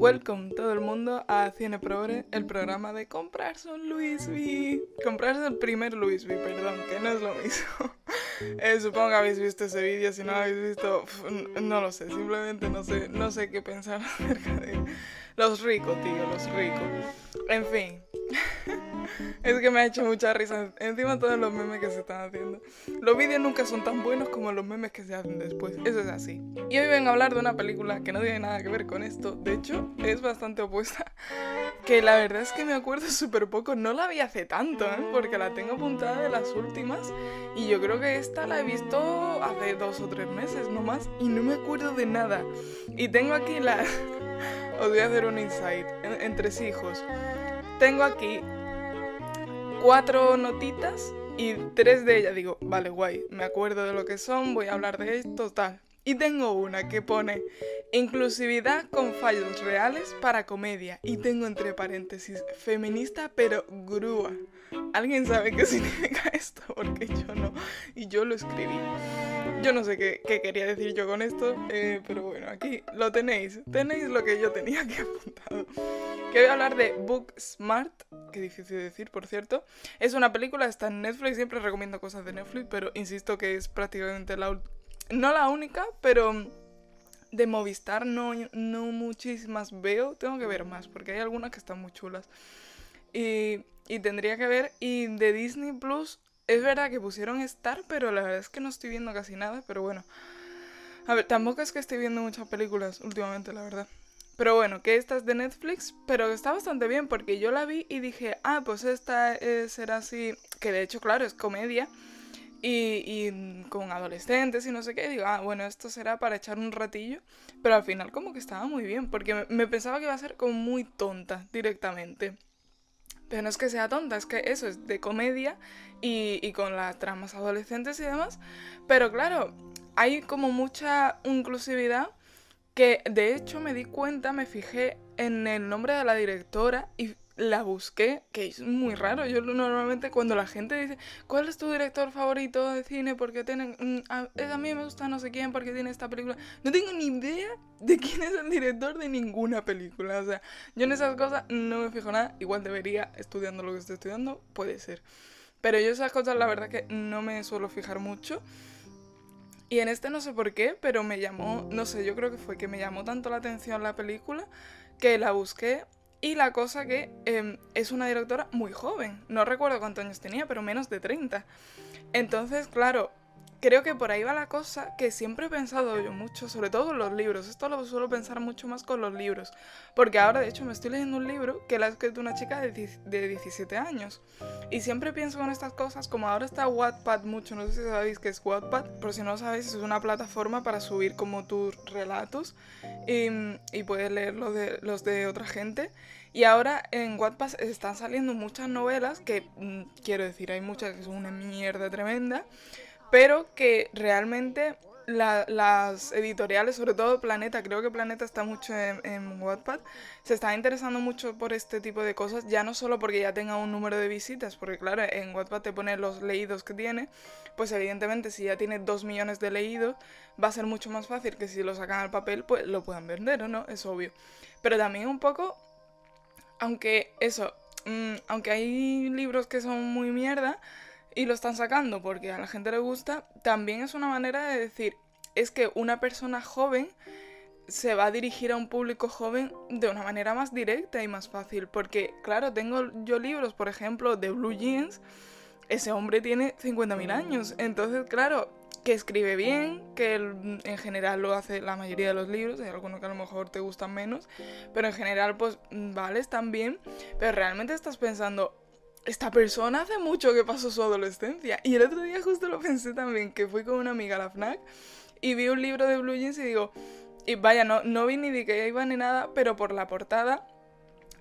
Welcome todo el mundo a Cine Progre, el programa de comprarse un Louis V. Comprarse el primer Louis V, perdón, que no es lo mismo. Eh, supongo que habéis visto ese vídeo, si no lo habéis visto, no lo sé, simplemente no sé, no sé qué pensar acerca de los ricos, tío, los ricos. En fin. es que me ha hecho mucha risa. Encima todos los memes que se están haciendo. Los vídeos nunca son tan buenos como los memes que se hacen después. Eso es así. Y hoy vengo a hablar de una película que no tiene nada que ver con esto. De hecho, es bastante opuesta. Que la verdad es que me acuerdo súper poco. No la vi hace tanto, ¿eh? Porque la tengo apuntada de las últimas. Y yo creo que esta la he visto hace dos o tres meses nomás. Y no me acuerdo de nada. Y tengo aquí la... Os voy a hacer un insight. entre sí hijos. Tengo aquí cuatro notitas y tres de ellas digo, vale, guay, me acuerdo de lo que son, voy a hablar de esto, tal. Y tengo una que pone inclusividad con fallos reales para comedia. Y tengo entre paréntesis feminista pero grúa. ¿Alguien sabe qué significa esto? Porque yo no. Y yo lo escribí. Yo no sé qué, quería decir yo con esto, eh, pero bueno, aquí lo tenéis. Tenéis lo que yo tenía aquí apuntado. Que voy a hablar de Book Smart, que difícil de decir, por cierto. Es una película, está en Netflix, siempre recomiendo cosas de Netflix, pero insisto que es prácticamente la no la única, pero de Movistar no, no muchísimas veo. Tengo que ver más, porque hay algunas que están muy chulas. Y, y tendría que ver. Y de Disney Plus, es verdad que pusieron Star, pero la verdad es que no estoy viendo casi nada. Pero bueno. A ver, tampoco es que estoy viendo muchas películas últimamente, la verdad. Pero bueno, que esta es de Netflix, pero está bastante bien porque yo la vi y dije, ah, pues esta será así, que de hecho, claro, es comedia y, con adolescentes y no sé qué, digo, ah, bueno, esto será para echar un ratillo, pero al final como que estaba muy bien, porque me, pensaba que iba a ser como muy tonta directamente. Pero no es que sea tonta, es que eso es de comedia y, y con las tramas adolescentes y demás. Pero claro, hay como mucha inclusividad que de hecho me di cuenta, me fijé en el nombre de la directora y la busqué, que es muy raro. Yo normalmente cuando la gente dice, ¿cuál es tu director favorito de cine? Porque tienen, mm, a, a, mí me gusta no sé quién porque tiene esta película. No tengo ni idea de quién es el director de ninguna película. O sea, yo en esas cosas no me fijo nada. Igual debería, estudiando lo que estoy estudiando, puede ser. Pero yo esas cosas la verdad que no me suelo fijar mucho. Y en este no sé por qué, pero me llamó, no sé, yo creo que fue que me llamó tanto la atención la película que la busqué y la cosa que em, es una directora muy joven. No recuerdo cuántos años tenía, pero menos de 30. Entonces, claro, creo que por ahí va la cosa que siempre he pensado yo mucho, sobre todo con los libros. Esto lo suelo pensar mucho más con los libros. Porque ahora, de hecho, me estoy leyendo un libro que la ha escrito una chica de, 17 años. Y siempre pienso en estas cosas, como ahora está Wattpad mucho, no sé si sabéis qué es Wattpad, pero si no sabéis, es una plataforma para subir como tus relatos y, y puedes leer los de, los de otra gente. Y ahora en Wattpad están saliendo muchas novelas que, mm, quiero decir, hay muchas que son una mierda tremenda pero que realmente las editoriales, sobre todo Planeta, creo que Planeta está mucho en, Wattpad, se está interesando mucho por este tipo de cosas, ya no solo porque ya tenga un número de visitas, porque claro, en Wattpad te pone los leídos que tiene, pues evidentemente si ya tiene dos millones de leídos, va a ser mucho más fácil que si lo sacan al papel, pues lo puedan vender, ¿o no? Es obvio. Pero también un poco, aunque eso, mm, aunque hay libros que son muy mierda, y lo están sacando porque a la gente le gusta, también es una manera de decir, es que una persona joven se va a dirigir a un público joven de una manera más directa y más fácil. Porque, claro, tengo yo libros, por ejemplo, de Blue Jeans. Ese hombre tiene 50.000 años. Entonces, claro, que escribe bien, que en general lo hace la mayoría de los libros. Hay algunos que a lo mejor te gustan menos. Pero en general, pues, vale, están bien. Pero realmente estás pensando, esta persona hace mucho que pasó su adolescencia. Y el otro día justo lo pensé también, que fui con una amiga a la FNAC y vi un libro de Blue Jeans y digo, y vaya, no, no vi ni de qué iba ni nada, pero por la portada,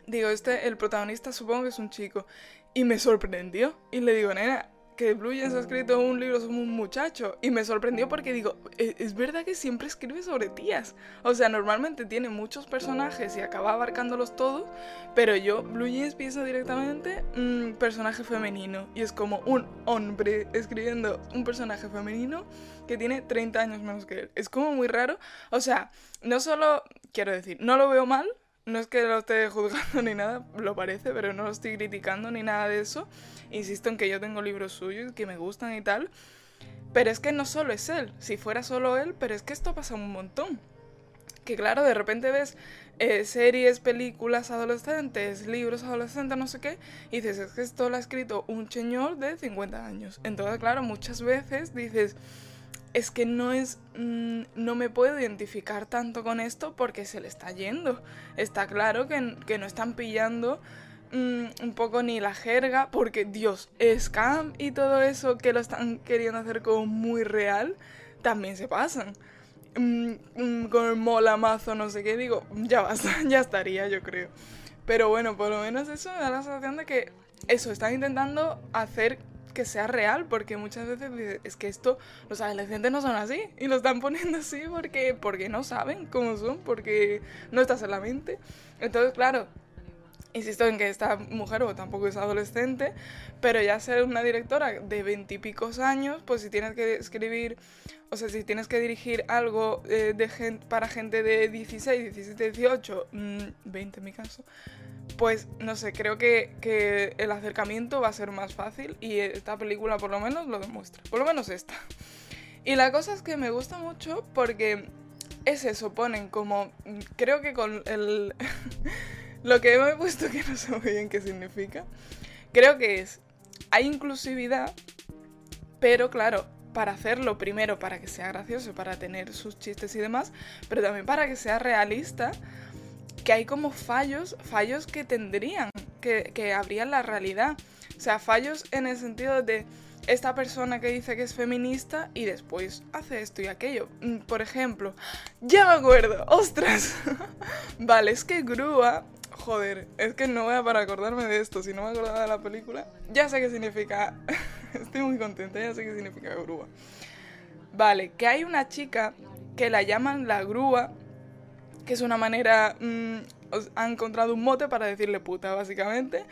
digo, este, el protagonista supongo que es un chico. Y me sorprendió. Y le digo, nena, que Blue Jeans ha escrito un libro sobre un muchacho y me sorprendió porque digo, e-, es, verdad que siempre escribe sobre tías. O sea, normalmente tiene muchos personajes y acaba abarcándolos todos, pero yo, Blue Jeans, pienso directamente un personaje femenino y es como un hombre escribiendo un personaje femenino que tiene 30 años menos que él. Es como muy raro. O sea, no solo, quiero decir, no lo veo mal, no es que lo esté juzgando ni nada, lo parece, pero no lo estoy criticando ni nada de eso. Insisto en que yo tengo libros suyos que me gustan y tal. Pero es que no solo es él, si fuera solo él, pero es que esto pasa un montón. Que claro, de repente ves eh, series, películas adolescentes, libros adolescentes, no sé qué, y dices, es que esto lo ha escrito un señor de 50 años. Entonces, claro, muchas veces dices, es que no es. Mm, no me puedo identificar tanto con esto porque se le está yendo. Está claro que, no están pillando mm, un poco ni la jerga, porque Dios, scam y todo eso que lo están queriendo hacer como muy real, también se pasan. Mm, con el mola mazo, no sé qué, digo, ya basta, ya estaría, yo creo. Pero bueno, por lo menos eso me da la sensación de que eso, están intentando hacer que sea real, porque muchas veces es que esto, los adolescentes no son así, y lo están poniendo así porque, porque no saben cómo son, porque no estás en la mente. Entonces, claro, insisto en que esta mujer o tampoco es adolescente, pero ya ser una directora de veintipicos años, pues si tienes que escribir, o sea, si tienes que dirigir algo eh, para gente de 16, 17, 18, 20 en mi caso, pues no sé, creo que, que, el acercamiento va a ser más fácil y esta película por lo menos lo demuestra, por lo menos esta. Y la cosa es que me gusta mucho porque es eso, ponen como, creo que con el... lo que me he puesto que no sé muy bien qué significa, creo que es, hay inclusividad, pero claro, para hacerlo primero para que sea gracioso, para tener sus chistes y demás, pero también para que sea realista que hay como fallos, fallos que tendrían, que, que habrían la realidad. O sea, fallos en el sentido de esta persona que dice que es feminista y después hace esto y aquello. Mm, por ejemplo, ya me acuerdo, ostras. vale, es que Grúa, joder, es que no voy a para acordarme de esto, si no me acordaba de la película, ya sé qué significa. Estoy muy contenta, ya sé qué significa Grúa. Vale, que hay una chica que la llaman la Grúa que es una manera, mm, ha encontrado un mote para decirle puta, básicamente,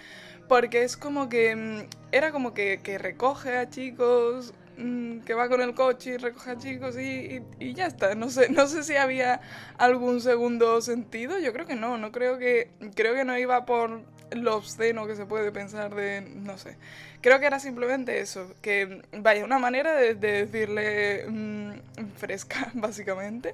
porque es como que, mm, era como que, que, recoge a chicos, mm, que va con el coche y recoge a chicos y, y, ya está, no sé, no sé si había algún segundo sentido, yo creo que no, no creo que, creo que no iba por lo obsceno que se puede pensar de, no sé, creo que era simplemente eso, que vaya, una manera de, de decirle fresca, básicamente.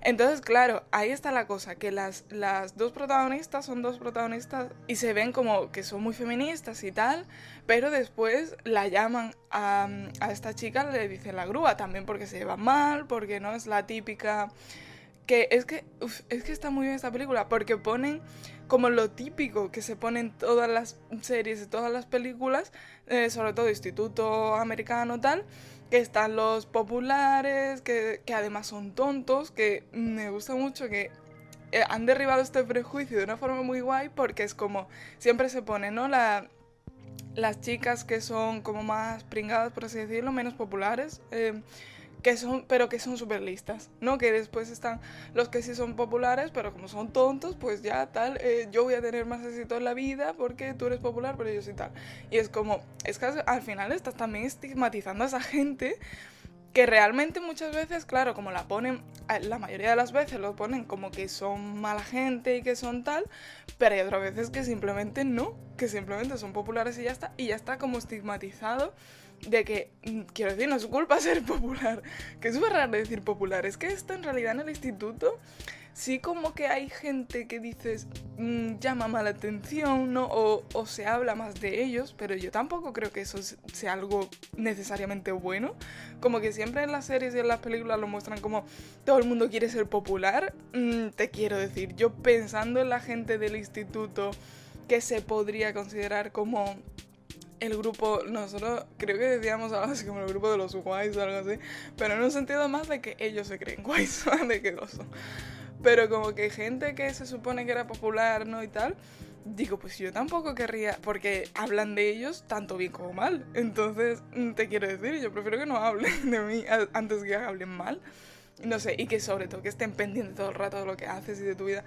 Entonces, claro, ahí está la cosa, que las, las dos protagonistas son dos protagonistas y se ven como que son muy feministas y tal, pero después la llaman a, a esta chica, le dicen la grúa, también porque se lleva mal, porque no es la típica... Que es que, es que está muy bien esta película, porque ponen como lo típico que se pone en todas las series, y todas las películas, eh, sobre todo instituto americano tal, que están los populares, que, además son tontos, que me gusta mucho que eh, han derribado este prejuicio de una forma muy guay porque es como siempre se pone, ¿no? La, las chicas que son como más pringadas, por así decirlo, menos populares. Eh, que son, pero que son súper listas, ¿no? Que después están los que sí son populares, pero como son tontos, pues ya tal, eh, yo voy a tener más éxito en la vida porque tú eres popular, pero yo sí tal. Y es como, es que al final estás también estigmatizando a esa gente que realmente muchas veces, claro, como la ponen, la mayoría de las veces lo ponen como que son mala gente y que son tal, pero hay otras veces que simplemente no, que simplemente son populares y ya está, y ya está como estigmatizado de que, mm, quiero decir, no es culpa ser popular, que es súper raro decir popular, es que esto en realidad en el instituto sí como que hay gente que dices mm, llama más la atención, ¿no? O, o, se habla más de ellos, pero yo tampoco creo que eso sea algo necesariamente bueno. Como que siempre en las series y en las películas lo muestran como todo el mundo quiere ser popular. Mm, te quiero decir, yo pensando en la gente del instituto que se podría considerar como el grupo, nosotros creo que decíamos algo así como el grupo de los guays o algo así, pero en un sentido más de que ellos se creen guays, de que lo son. Pero como que gente que se supone que era popular, ¿no? Y tal, digo, pues yo tampoco querría, porque hablan de ellos tanto bien como mal. Entonces, mm, te quiero decir, yo prefiero que no hablen de mí antes que hablen mal. No sé, y que sobre todo que estén pendientes todo el rato de lo que haces y de tu vida.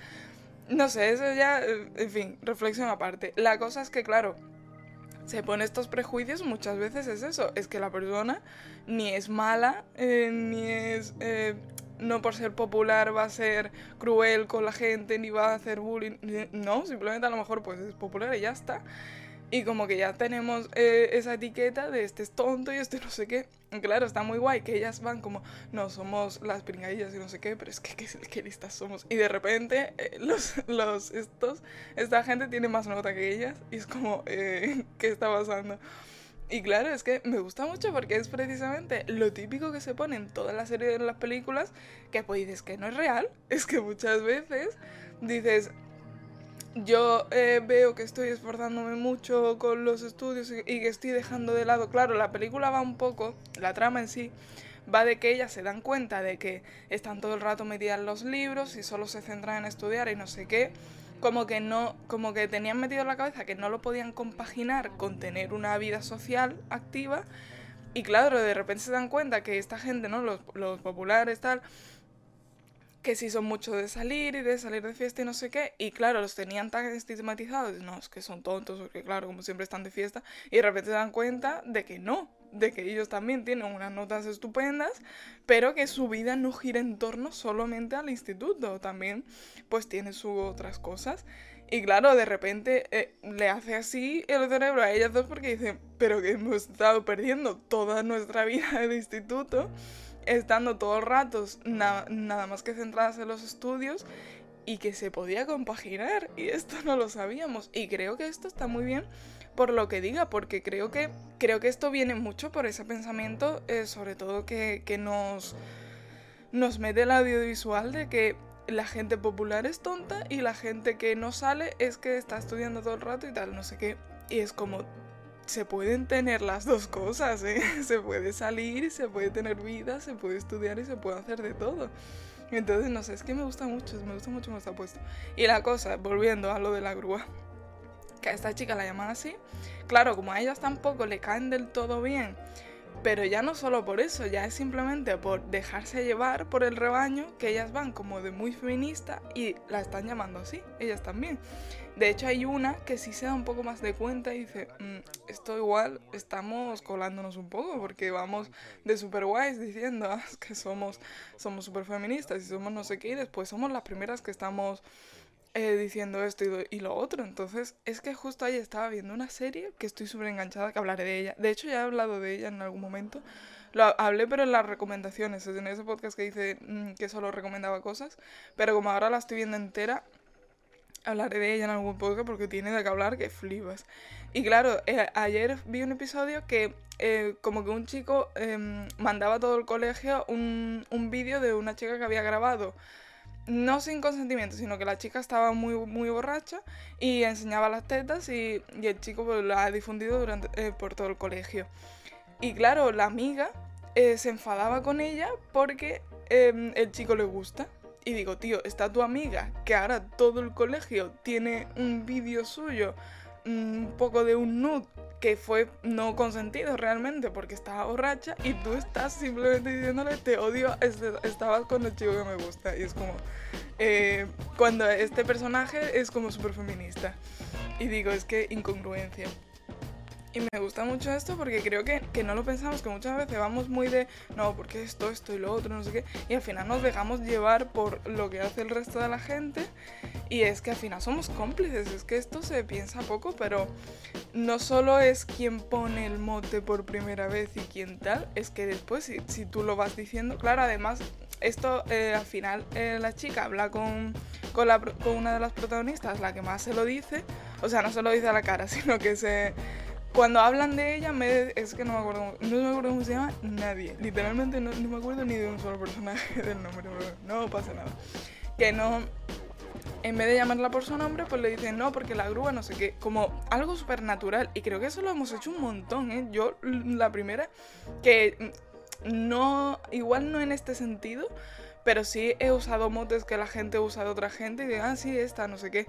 No sé, eso ya, eh, en fin, reflexión aparte. La cosa es que, claro, se pone estos prejuicios, muchas veces es eso, es que la persona ni es mala, eh, ni es... Eh, no por ser popular va a ser cruel con la gente ni va a hacer bullying. No, simplemente a lo mejor pues es popular y ya está. Y como que ya tenemos eh, esa etiqueta de este es tonto y este no sé qué. claro, está muy guay que ellas van como, no, somos las pringadillas y no sé qué, pero es que qué, listas somos. Y de repente, eh, los, los, estos, esta gente tiene más nota que ellas y es como, eh, ¿qué está pasando? Y claro, es que me gusta mucho porque es precisamente lo típico que se pone en toda la serie de las películas, que pues dices que no es real, es que muchas veces dices, yo eh, veo que estoy esforzándome mucho con los estudios y, que estoy dejando de lado. Claro, la película va un poco, la trama en sí, va de que ellas se dan cuenta de que están todo el rato metidas en los libros y solo se centran en estudiar y no sé qué. Como que no, como que tenían metido en la cabeza que no lo podían compaginar con tener una vida social activa. Y claro, de repente se dan cuenta que esta gente, ¿no? Los, los populares, tal, que sí son mucho de salir y de salir de fiesta y no sé qué. Y claro, los tenían tan estigmatizados, no, es que son tontos, porque claro, como siempre están de fiesta, y de repente se dan cuenta de que no, de que ellos también tienen unas notas estupendas, pero que su vida no gira en torno solamente al instituto, también pues tiene sus otras cosas. Y claro, de repente eh, le hace así el cerebro a ellas dos porque dicen, pero que hemos estado perdiendo toda nuestra vida de instituto estando todo el rato nada más que centradas en los estudios y que se podía compaginar y esto no lo sabíamos y creo que esto está muy bien por lo que diga porque creo que creo que esto viene mucho por ese pensamiento eh, sobre todo que, que nos nos mete el audiovisual de que la gente popular es tonta y la gente que no sale es que está estudiando todo el rato y tal no sé qué y es como se pueden tener las dos cosas, ¿eh? Se puede salir, se puede tener vida, se puede estudiar y se puede hacer de todo. Entonces, no sé, es que me gusta mucho, me gusta mucho cómo está puesto. Y la cosa, volviendo a lo de la grúa, que a esta chica la llaman así, claro, como a ellas tampoco le caen del todo bien pero ya no solo por eso, ya es simplemente por dejarse llevar por el rebaño que ellas van como de muy feminista y la están llamando así, ellas también. De hecho hay una que sí se da un poco más de cuenta y dice, mm, esto igual estamos colándonos un poco porque vamos de super guays diciendo ah, que somos somos feministas y somos no sé qué y después somos las primeras que estamos eh, diciendo esto y, lo otro. Entonces, es que justo ahí estaba viendo una serie que estoy súper enganchada, que hablaré de ella. De hecho, ya he hablado de ella en algún momento. Lo hablé, pero en las recomendaciones, en ese podcast que dice mm, que solo recomendaba cosas. Pero como ahora la estoy viendo entera, hablaré de ella en algún podcast porque tiene de qué hablar que flipas. Y claro, eh, ayer vi un episodio que eh, como que un chico em, mandaba a todo el colegio un, un vídeo de una chica que había grabado no sin consentimiento, sino que la chica estaba muy, muy borracha y enseñaba las tetas y, el chico pues, lo ha difundido eh, por todo el colegio. Y claro, la amiga eh, se enfadaba con ella porque em, el chico le gusta. Y digo, tío, está tu amiga, que ahora todo el colegio tiene un vídeo suyo, un poco de un nude que fue no consentido realmente porque estaba borracha y tú estás simplemente diciéndole te odio, este, estabas con el chico que me gusta. Y es como, eh, cuando este personaje es como súper feminista. Y digo, es que incongruencia. Y me gusta mucho esto porque creo que, que, no lo pensamos, que muchas veces vamos muy de, no, porque esto, esto y lo otro, no sé qué, y al final nos dejamos llevar por lo que hace el resto de la gente y es que al final somos cómplices, es que esto se piensa poco, pero no solo es quien pone el mote por primera vez y quien tal, es que después si, tú lo vas diciendo, claro, además esto eh, al final eh, la chica habla con, con, la, con una de las protagonistas, la que más se lo dice, o sea, no se lo dice a la cara, sino que se cuando hablan de ella, me, es que no me acuerdo, no me acuerdo cómo se llama nadie. Literalmente no, no me acuerdo ni de un solo personaje del nombre, no pasa nada. Que no, en vez de llamarla por su nombre, pues le dicen no, porque la grúa, no sé qué, como algo súper natural. Y creo que eso lo hemos hecho un montón, ¿eh? Yo, la primera, que no, igual no en este sentido, pero sí he usado motes que la gente usa de otra gente y digo, ah, sí, esta, no sé qué.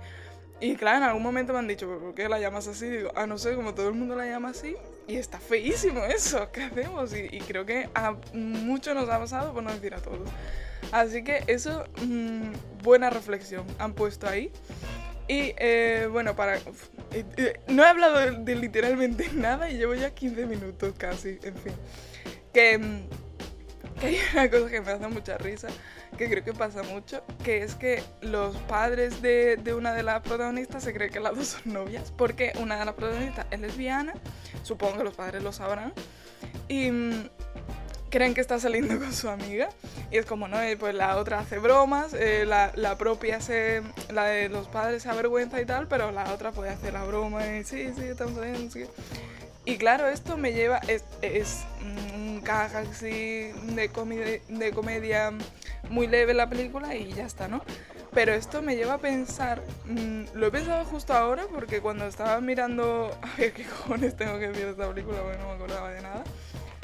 Y claro, en algún momento me han dicho, ¿por qué la llamas así? Digo, ah, no sé, como todo el mundo la llama así. Y está feísimo eso, ¿qué hacemos? Y, creo que a mucho nos ha pasado, por no decir a todos. Así que eso, mm, buena reflexión han puesto ahí. Y eh, bueno, para... Eh, eh, no he hablado de, literalmente nada y llevo ya 15 minutos casi, en fin. Que... Mm, que hay una cosa que me hace mucha risa, que creo que pasa mucho, que es que los padres de, de una de las protagonistas se cree que las dos son novias, porque una de las protagonistas es lesbiana, supongo que los padres lo sabrán, y mm, creen que está saliendo con su amiga y es como, ¿no? Y pues la otra hace bromas, eh, la, la, propia se, la de los padres se avergüenza y tal, pero la otra puede hacer la broma y sí, sí, estamos saliendo, sí. Y claro, esto me lleva, es, es un caja así de, comedia, muy leve la película y ya está, ¿no? Pero esto me lleva a pensar, mmm, lo he pensado justo ahora porque cuando estaba mirando, a ver qué cojones tengo que de esta película porque no me acordaba de nada,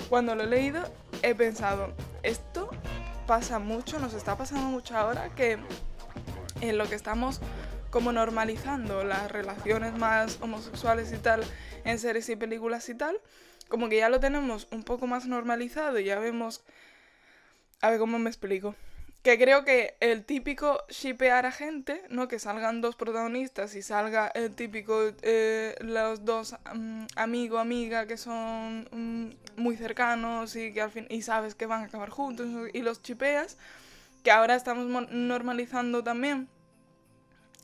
cuando lo he leído he pensado, esto pasa mucho, nos está pasando mucho ahora que en lo que estamos como normalizando las relaciones más homosexuales y tal en series y películas y tal, como que ya lo tenemos un poco más normalizado y ya vemos... A ver cómo me explico. Que creo que el típico shipear a gente, ¿no? Que salgan dos protagonistas y salga el típico, eh, los dos um, amigo, amiga, que son um, muy cercanos y que al fin, y sabes que van a acabar juntos y los chipeas, que ahora estamos normalizando también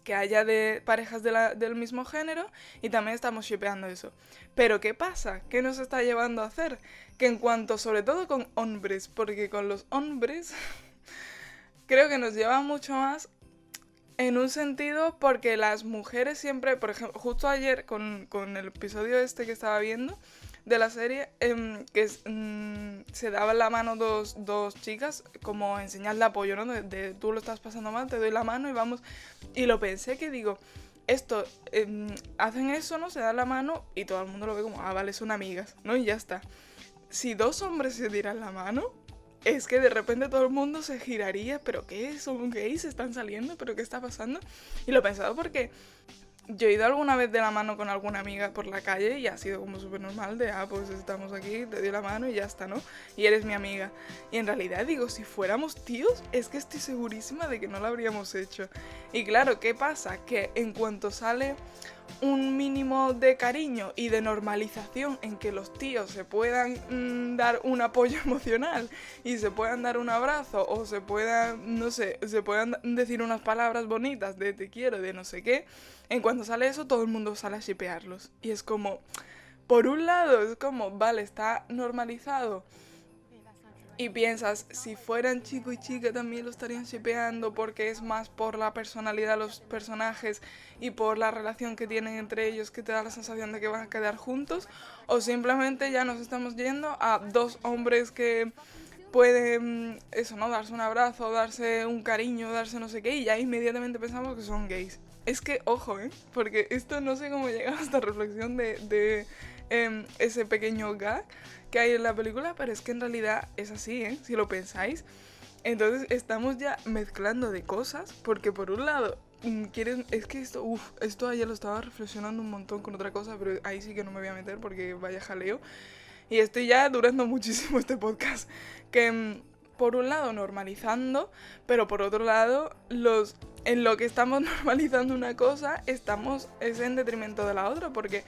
que haya de parejas del mismo género y también estamos shipeando eso. Pero ¿qué pasa? ¿Qué nos está llevando a hacer? Que en cuanto, sobre todo con hombres, porque con los hombres creo que nos lleva mucho más en un sentido porque las mujeres siempre, por ejemplo, justo ayer con, con el episodio este que estaba viendo, de la serie eh, que mm, se daban la mano dos, dos, chicas como en señal de apoyo, ¿no? De, tú lo estás pasando mal, te doy la mano y vamos. Y lo pensé que digo, esto, eh, hacen eso, ¿no? Se dan la mano y todo el mundo lo ve como, ah, vale, son amigas, ¿no? Y ya está. Si dos hombres se tiran la mano, es que de repente todo el mundo se giraría, pero ¿qué? ¿Son gays? ¿Están saliendo? ¿Pero qué está pasando? Y lo he pensado porque yo he ido alguna vez de la mano con alguna amiga por la calle y ha sido como súper normal de, ah, pues estamos aquí, te doy la mano y ya está, ¿no? Y eres mi amiga. Y en realidad digo, si fuéramos tíos, es que estoy segurísima de que no lo habríamos hecho. Y claro, ¿qué pasa? Que en cuanto sale un mínimo de cariño y de normalización en que los tíos se puedan mmm, dar un apoyo emocional y se puedan dar un abrazo o se puedan, no sé, se puedan decir unas palabras bonitas de te quiero, de no sé qué, en cuanto sale eso todo el mundo sale a shipearlos. Y es como, por un lado es como, vale, está normalizado y piensas, si fueran chico y chica también lo estarían shipeando porque es más por la personalidad de los personajes y por la relación que tienen entre ellos que te da la sensación de que van a quedar juntos, o simplemente ya nos estamos yendo a dos hombres que pueden, eso, ¿no? Darse un abrazo, darse un cariño, darse no sé qué, y ya inmediatamente pensamos que son gays. Es que, ojo, ¿eh? Porque esto no sé cómo llega a esta reflexión de, de eh, ese pequeño gag que hay en la película, pero es que en realidad es así, ¿eh? Si lo pensáis. Entonces estamos ya mezclando de cosas, porque por un lado, mm, quieres, es que esto, uff, esto ayer lo estaba reflexionando un montón con otra cosa, pero ahí sí que no me voy a meter porque vaya jaleo. Y estoy ya durando muchísimo este podcast. Que mm, por un lado normalizando, pero por otro lado, los en lo que estamos normalizando una cosa, estamos es en detrimento de la otra, porque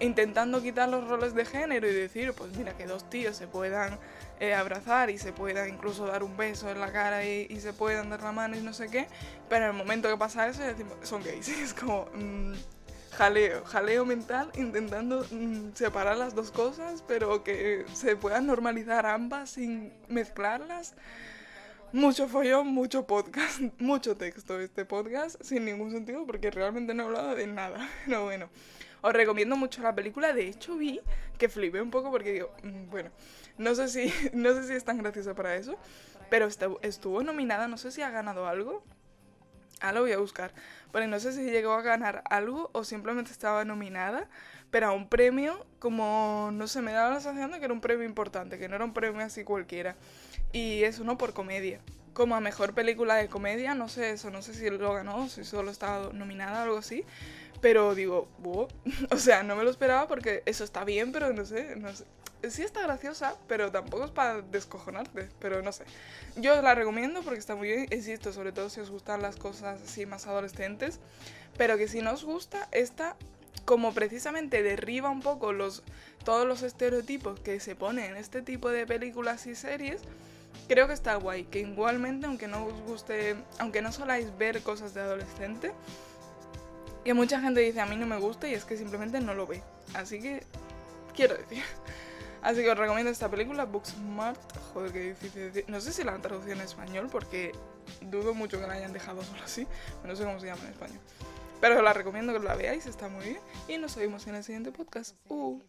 intentando quitar los roles de género y decir, pues mira, que dos tíos se puedan eh, abrazar y se puedan incluso dar un beso en la cara y, se puedan dar la mano y no sé qué, pero en el momento que pasa eso, decimos, son gays. Es como mmm, jaleo, jaleo mental, intentando mmm, separar las dos cosas, pero que se puedan normalizar ambas sin mezclarlas. Mucho follón, mucho podcast, mucho texto este podcast, sin ningún sentido, porque realmente no he hablado de nada. Pero bueno. Os recomiendo mucho la película. De hecho, vi que flipé un poco porque digo, mm, bueno, no sé si, no sé si es tan graciosa para eso, pero estuvo nominada, no sé si ha ganado algo. Ah, lo voy a buscar. Pero no sé si llegó a ganar algo o simplemente estaba nominada, pero a un premio como, no sé, me daba la sensación de que era un premio importante, que no era un premio así cualquiera. Y eso no por comedia. Como a mejor película de comedia, no sé eso, no sé si lo ganó, si solo estaba nominada o algo así. Pero digo, o sea, no me lo esperaba porque eso está bien, pero no sé, no sé. Sí está graciosa, pero tampoco es para descojonarte, pero no sé. Yo la recomiendo porque está muy bien, insisto, sobre todo si os gustan las cosas así más adolescentes, pero que si no os gusta, esta como precisamente derriba un poco los todos los estereotipos que se ponen en este tipo de películas y series, creo que está guay, que igualmente, aunque no os guste, aunque no soláis ver cosas de adolescente, que mucha gente dice a mí no me gusta y es que simplemente no lo ve. Así que, quiero decir. Así que os recomiendo esta película, Booksmart. Joder, qué difícil decir. No sé si la han traducido en español porque dudo mucho que la hayan dejado solo así. No sé cómo se llama en español. Pero os la recomiendo que la veáis, está muy bien. Y nos vemos en el siguiente podcast. Uh.